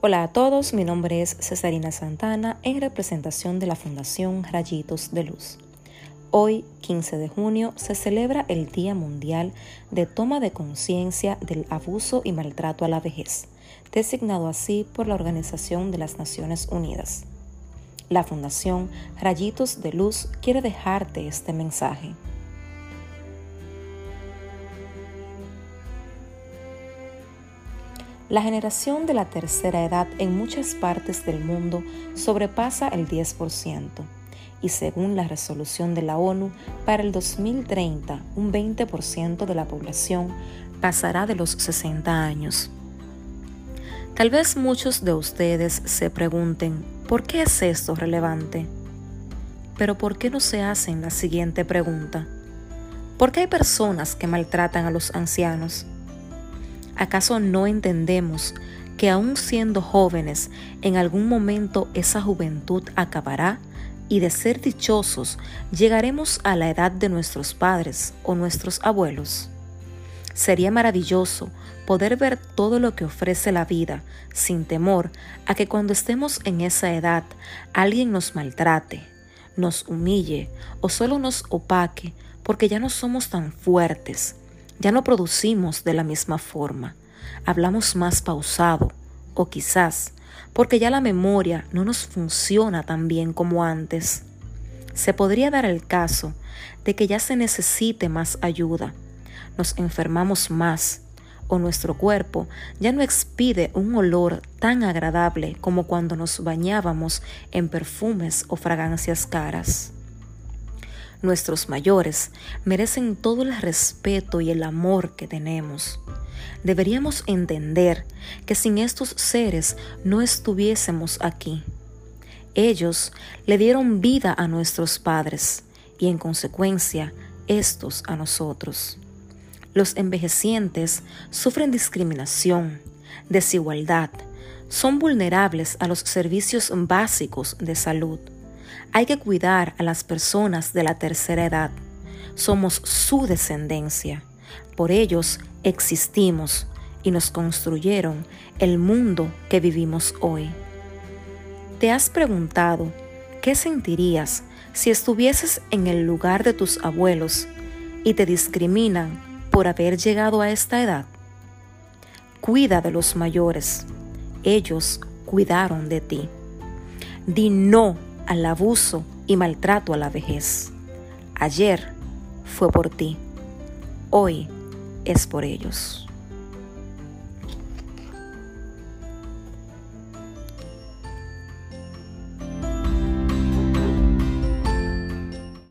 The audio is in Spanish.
Hola a todos, mi nombre es Cesarina Santana en representación de la Fundación Rayitos de Luz. Hoy, 15 de junio, se celebra el Día Mundial de Toma de Conciencia del Abuso y Maltrato a la Vejez, designado así por la Organización de las Naciones Unidas. La Fundación Rayitos de Luz quiere dejarte este mensaje. La generación de la tercera edad en muchas partes del mundo sobrepasa el 10% y según la resolución de la ONU, para el 2030 un 20% de la población pasará de los 60 años. Tal vez muchos de ustedes se pregunten, ¿por qué es esto relevante? Pero ¿por qué no se hacen la siguiente pregunta? ¿Por qué hay personas que maltratan a los ancianos? ¿Acaso no entendemos que aun siendo jóvenes, en algún momento esa juventud acabará y de ser dichosos llegaremos a la edad de nuestros padres o nuestros abuelos? Sería maravilloso poder ver todo lo que ofrece la vida sin temor a que cuando estemos en esa edad alguien nos maltrate, nos humille o solo nos opaque porque ya no somos tan fuertes ya no producimos de la misma forma, hablamos más pausado o quizás porque ya la memoria no nos funciona tan bien como antes. Se podría dar el caso de que ya se necesite más ayuda, nos enfermamos más o nuestro cuerpo ya no expide un olor tan agradable como cuando nos bañábamos en perfumes o fragancias caras. Nuestros mayores merecen todo el respeto y el amor que tenemos. Deberíamos entender que sin estos seres no estuviésemos aquí. Ellos le dieron vida a nuestros padres y en consecuencia estos a nosotros. Los envejecientes sufren discriminación, desigualdad, son vulnerables a los servicios básicos de salud hay que cuidar a las personas de la tercera edad. Somos su descendencia. Por ellos existimos y nos construyeron el mundo que vivimos hoy. ¿Te has preguntado qué sentirías si estuvieses en el lugar de tus abuelos y te discriminan por haber llegado a esta edad? Cuida de los mayores. Ellos cuidaron de ti. Di no al abuso y maltrato a la vejez. Ayer fue por ti, hoy es por ellos.